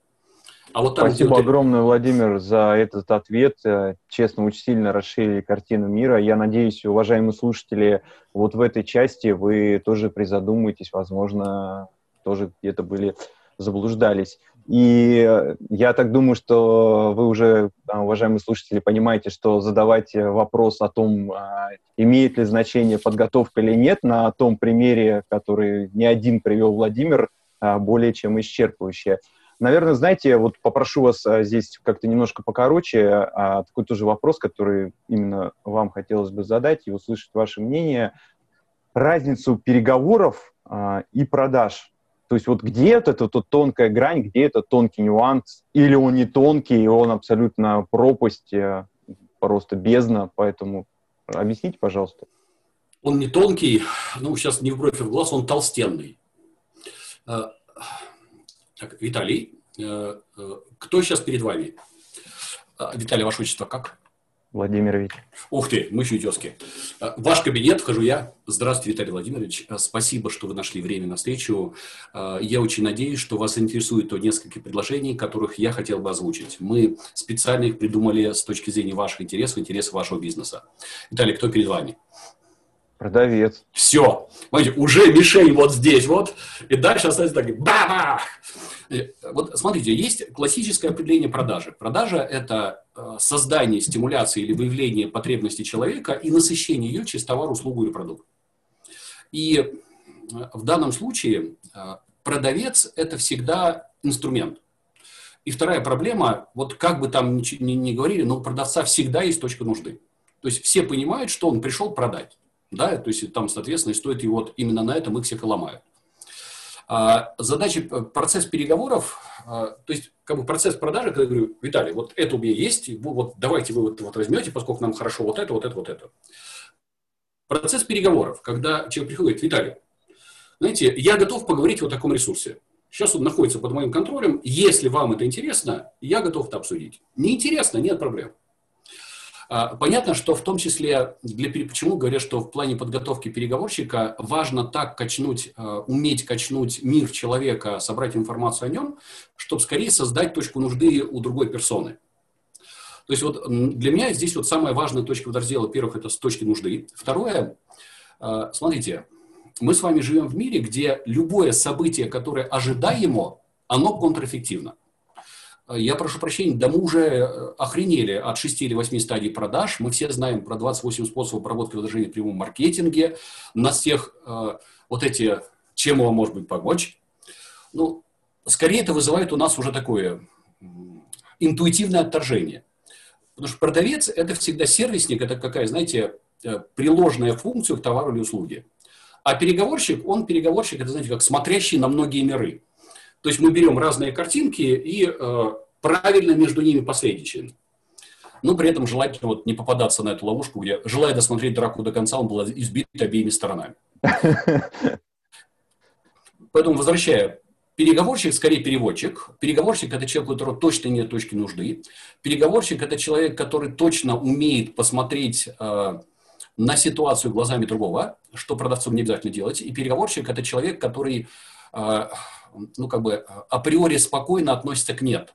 А вот там, Спасибо где... огромное, Владимир, за этот ответ. Э, честно, очень сильно расширили картину мира. Я надеюсь, уважаемые слушатели, вот в этой части вы тоже призадумаетесь, возможно, тоже где-то были заблуждались. И э, я так думаю, что вы уже, уважаемые слушатели, понимаете, что задавать вопрос о том, а, имеет ли значение подготовка или нет, на том примере, который не один привел Владимир, а, более чем исчерпывающее. Наверное, знаете, вот попрошу вас а, здесь как-то немножко покороче, такой тоже вопрос, который именно вам хотелось бы задать и услышать ваше мнение. Разницу переговоров и продаж то есть вот где-то это тут тонкая грань, где это тонкий нюанс, или он не тонкий, и он абсолютно пропасть, э, просто бездна, поэтому объясните, пожалуйста. Он не тонкий, ну, сейчас не в бровь, а в глаз, он толстенный. Э, так, Виталий, э, кто сейчас перед вами? Виталий, ваше отчество как? Владимирович. Ух ты, мы чудески. Э, ваш кабинет, вхожу я. Здравствуйте, Виталий Владимирович. Э, спасибо, что вы нашли время на встречу. Э, я очень надеюсь, что вас интересует то несколько предложений, которых я хотел бы озвучить. Мы специально их придумали с точки зрения ваших интересов, интересов вашего бизнеса. Виталий, кто перед вами? Продавец. Все. Смотрите, уже мишень вот здесь вот. И дальше остается так. Баба! Вот смотрите, есть классическое определение продажи. Продажа – это э, создание, стимуляция или выявление потребностей человека и насыщение ее через товар, услугу или продукт. И э, в данном случае э, продавец – это всегда инструмент. И вторая проблема, вот как бы там ни, ни, ни говорили, но у продавца всегда есть точка нужды. То есть все понимают, что он пришел продать. Да, то есть там, соответственно, стоит его вот именно на этом их всех и ломают. А, задача, э, процесс переговоров, а, то есть как бы процесс продажи, когда я говорю, Виталий, вот это у меня есть, вот давайте вы вот, вот возьмете, поскольку нам хорошо вот это, вот это, вот это. Процесс переговоров, когда человек приходит, Виталий, знаете, я готов поговорить о таком ресурсе. Сейчас он находится под моим контролем. Если вам это интересно, я готов это обсудить. Неинтересно, нет проблем. А, понятно, что в том числе, для, почему говорят, что в плане подготовки переговорщика важно так качнуть, а, уметь качнуть мир человека, собрать информацию о нем, чтобы скорее создать точку нужды у другой персоны. То есть вот для меня здесь вот самая важная точка водораздела, во-первых, это с точки нужды. Второе, а, смотрите, мы с вами живем в мире, где любое событие, которое ожидаемо, оно контрэффективно. Я прошу прощения, да мы уже э, охренели от 6 или 8 стадий продаж. Мы все знаем про 28 способов обработки возражений в прямом маркетинге. На всех э, вот эти, чем вам может быть помочь. Ну, скорее это вызывает у нас уже такое интуитивное отторжение. Потому что продавец – это всегда сервисник, это какая, знаете, э, приложная функция к товару или услуге. А переговорщик, он переговорщик, это, знаете, как смотрящий на многие миры. То есть мы берем разные картинки и э, правильно между ними посредничаем. Но при этом желательно вот не попадаться на эту ловушку, где, желая досмотреть драку до конца, он был избит обеими сторонами. Поэтому, возвращая, переговорщик скорее переводчик. Переговорщик – это человек, у которого точно нет точки нужды. Переговорщик – это человек, который точно умеет посмотреть э, на ситуацию глазами другого, что продавцу не обязательно делать. И переговорщик – это человек, который э, ну, как бы априори спокойно относится к «нет».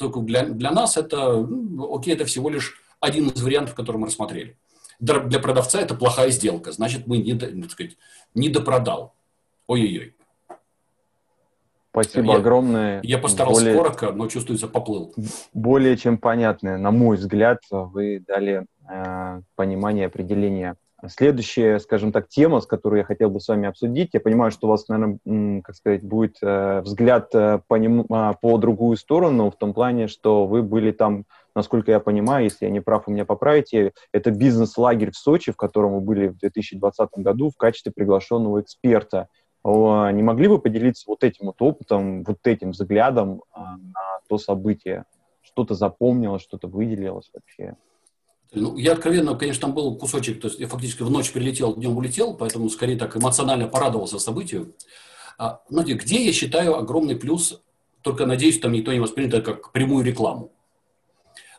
Для, для нас это, ну, окей, это всего лишь один из вариантов, который мы рассмотрели. Для продавца это плохая сделка, значит, мы не, так сказать, не допродал. Ой-ой-ой. Спасибо я, огромное. Я постарался более, коротко, но чувствуется поплыл. Более чем понятное, на мой взгляд, вы дали э, понимание, определение. Следующая, скажем так, тема, с которой я хотел бы с вами обсудить, я понимаю, что у вас, наверное, как сказать, будет э, взгляд э, по, нему, э, по другую сторону, в том плане, что вы были там, насколько я понимаю, если я не прав, вы меня поправите, это бизнес-лагерь в Сочи, в котором вы были в 2020 году в качестве приглашенного эксперта. Не могли бы поделиться вот этим вот опытом, вот этим взглядом на то событие? Что-то запомнилось, что-то выделилось вообще? Ну, я откровенно, конечно, там был кусочек, то есть я фактически в ночь прилетел, днем улетел, поэтому скорее так эмоционально порадовался событию. А, знаете, где я считаю огромный плюс, только надеюсь, там никто не воспримет это как прямую рекламу.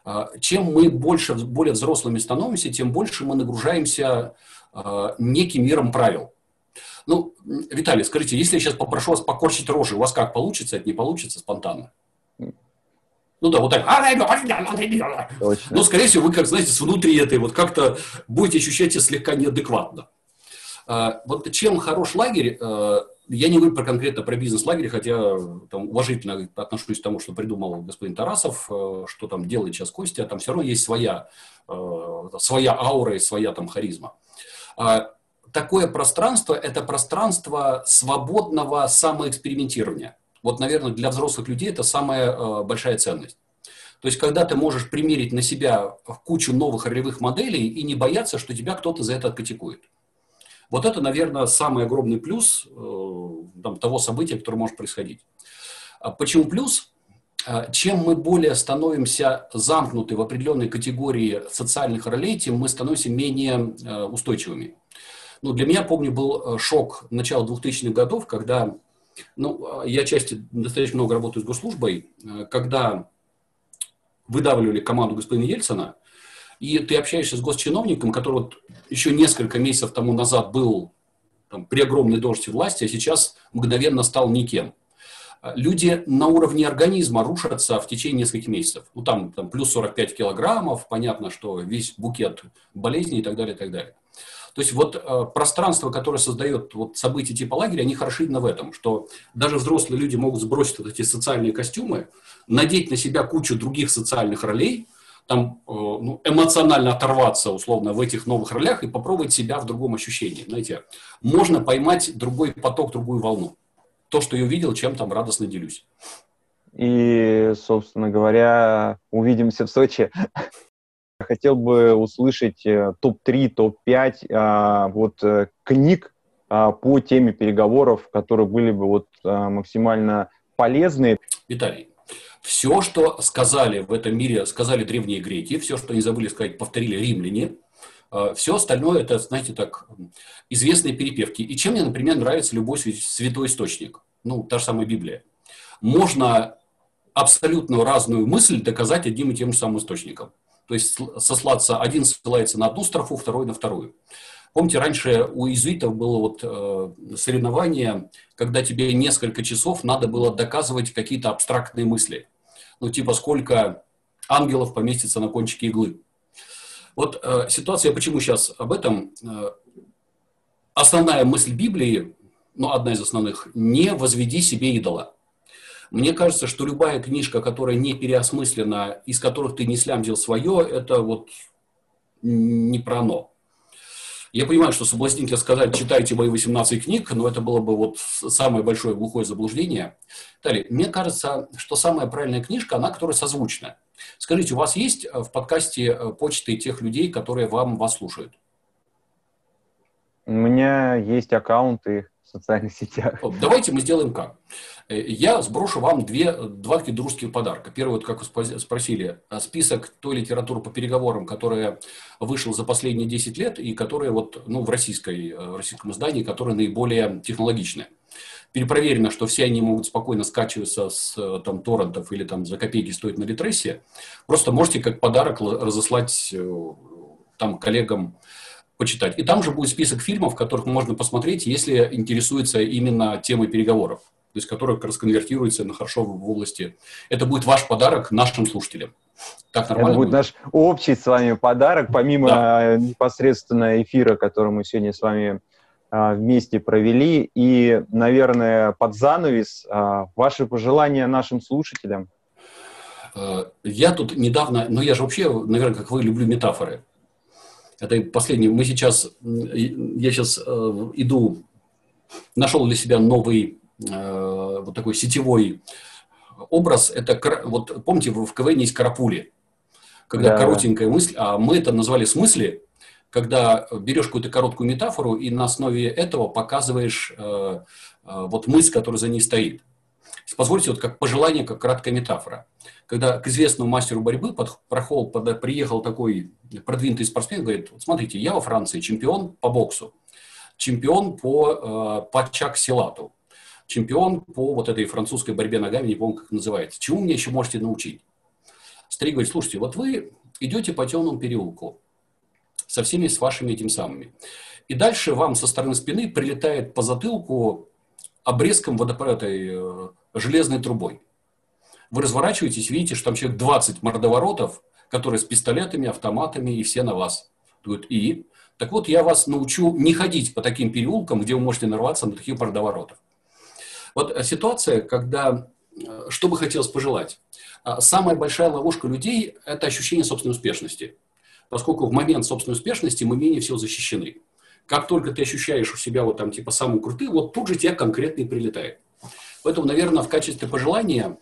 А, чем мы больше, более взрослыми становимся, тем больше мы нагружаемся а, неким миром правил. Ну, Виталий, скажите, если я сейчас попрошу вас покорчить рожи, у вас как получится, это не получится спонтанно? Ну да, вот так. Точно. Но, скорее всего, вы, как знаете, с внутри этой вот как-то будете ощущать себя слегка неадекватно. А, вот чем хорош лагерь, а, я не говорю про конкретно про бизнес-лагерь, хотя там, уважительно отношусь к тому, что придумал господин Тарасов, а, что там делает сейчас Костя, там все равно есть своя, своя аура и своя там харизма. Такое пространство – это пространство свободного самоэкспериментирования. Вот, наверное, для взрослых людей это самая э, большая ценность. То есть, когда ты можешь примерить на себя кучу новых ролевых моделей и не бояться, что тебя кто-то за это откатикует. Вот это, наверное, самый огромный плюс э, там, того события, которое может происходить. А почему плюс? А, чем мы более становимся замкнуты в определенной категории социальных ролей, тем мы становимся менее э, устойчивыми. Ну, для меня, помню, был шок начала 2000-х годов, когда ну, а я части достаточно много работаю с госслужбой, э, когда выдавливали команду господина Ельцина, и ты общаешься с госчиновником, который вот еще несколько месяцев тому назад был там, при огромной должности власти, а сейчас мгновенно стал никем. Люди на уровне организма рушатся в течение нескольких месяцев. Ну, там, там плюс 45 килограммов, понятно, что весь букет болезней и так далее, и так далее. То есть вот э, пространство, которое создает вот события типа лагеря, они хороши именно в этом, что даже взрослые люди могут сбросить вот эти социальные костюмы, надеть на себя кучу других социальных ролей, там э, ну, эмоционально оторваться условно в этих новых ролях и попробовать себя в другом ощущении. Знаете, можно поймать другой поток, другую волну. То, что я увидел, чем там радостно делюсь. И, собственно говоря, увидимся в Сочи. Хотел бы услышать э, топ-3, топ-5 а, вот, э, книг а, по теме переговоров, которые были бы вот, а, максимально полезны. Виталий, все, что сказали в этом мире, сказали древние греки, все, что они забыли сказать, повторили римляне, все остальное это, знаете, так, известные перепевки. И чем мне, например, нравится любой святой источник? Ну, та же самая Библия. Можно абсолютно разную мысль доказать одним и тем же самым источником. То есть сослаться, один ссылается на одну строфу, второй на вторую. Помните, раньше у иезуитов было вот э, соревнование, когда тебе несколько часов надо было доказывать какие-то абстрактные мысли. Ну, типа, сколько ангелов поместится на кончике иглы. Вот э, ситуация, почему сейчас об этом. Э, основная мысль Библии, ну, одна из основных, не возведи себе идола. Мне кажется, что любая книжка, которая не переосмыслена, из которых ты не слямзил свое, это вот не про оно. Я понимаю, что соблазнительно сказать, читайте мои 18 книг, но это было бы вот самое большое глухое заблуждение. Далее, мне кажется, что самая правильная книжка, она, которая созвучна. Скажите, у вас есть в подкасте э, почты тех людей, которые вам вас слушают? У меня есть аккаунты социальных сетях. Давайте мы сделаем как. Э, я сброшу вам две, два дружеских подарка. Первый, вот, как вы спросили, э, список той литературы по переговорам, которая вышла за последние 10 лет и которая вот, ну, в, российской, э, в российском издании, которая наиболее технологичная. Перепроверено, что все они могут спокойно скачиваться с там, торрентов или там за копейки стоит на Литресе. Просто можете как подарок разослать там коллегам почитать. И там же будет список фильмов, которых можно посмотреть, если интересуется именно темой переговоров то есть который расконвертируется на хорошо в области. Это будет ваш подарок нашим слушателям. Так нормально? Это будет, будет наш общий с вами подарок, помимо да. непосредственно эфира, который мы сегодня с вами а, вместе провели. И, наверное, под занавес а, ваши пожелания нашим слушателям. Э, я тут недавно, ну я же вообще, наверное, как вы, люблю метафоры. Это последнее. Мы сейчас, я сейчас э, иду, нашел для себя новый э, вот такой сетевой образ. Это, вот помните, в КВН есть карапули, когда да. коротенькая мысль, а мы это назвали смысли, когда берешь какую-то короткую метафору и на основе этого показываешь э, э, вот мысль, которая за ней стоит. Позвольте, вот как пожелание, как краткая метафора. Когда к известному мастеру борьбы под, прохол, под, приехал такой продвинутый спортсмен, говорит, вот смотрите, я во Франции чемпион по боксу, чемпион по, э, по чак-силату, чемпион по вот этой французской борьбе ногами, не помню, как называется. Чему мне еще можете научить? Старик говорит, слушайте, вот вы идете по темному переулку со всеми с вашими этим самыми. И дальше вам со стороны спины прилетает по затылку обрезком водопровода э, железной трубой. Вы разворачиваетесь, видите, что там человек 20 мордоворотов, которые с пистолетами, автоматами, и все на вас. И? Так вот, я вас научу не ходить по таким переулкам, где вы можете нарваться на таких мордоворотов. Вот э, ситуация, когда, э, что бы хотелось пожелать. А, самая большая ловушка людей – это ощущение собственной успешности. Поскольку в момент собственной успешности мы менее всего защищены. Как только ты ощущаешь у себя вот там типа самую крутую, вот тут же тебя конкретно и прилетает. Поэтому, наверное, в качестве пожелания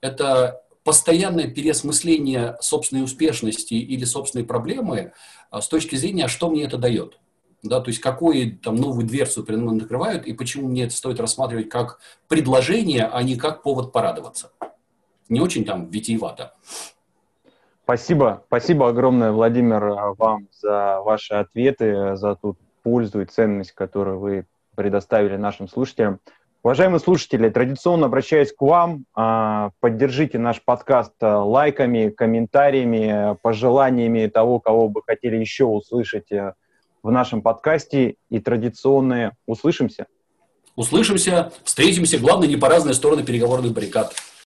это постоянное переосмысление собственной успешности или собственной проблемы а, с точки зрения, а что мне это дает. Да, то есть какую там новую дверцу передо мной накрывают и почему мне это стоит рассматривать как предложение, а не как повод порадоваться. Не очень там витиевато. Спасибо, спасибо огромное, Владимир, вам за ваши ответы, за ту пользу и ценность, которую вы предоставили нашим слушателям. Уважаемые слушатели, традиционно обращаюсь к вам. А, поддержите наш подкаст а, лайками, комментариями, пожеланиями того, кого бы хотели еще услышать э, в нашем подкасте. И традиционные услышимся. Услышимся, встретимся. Главное, не по разные стороны переговорных баррикад.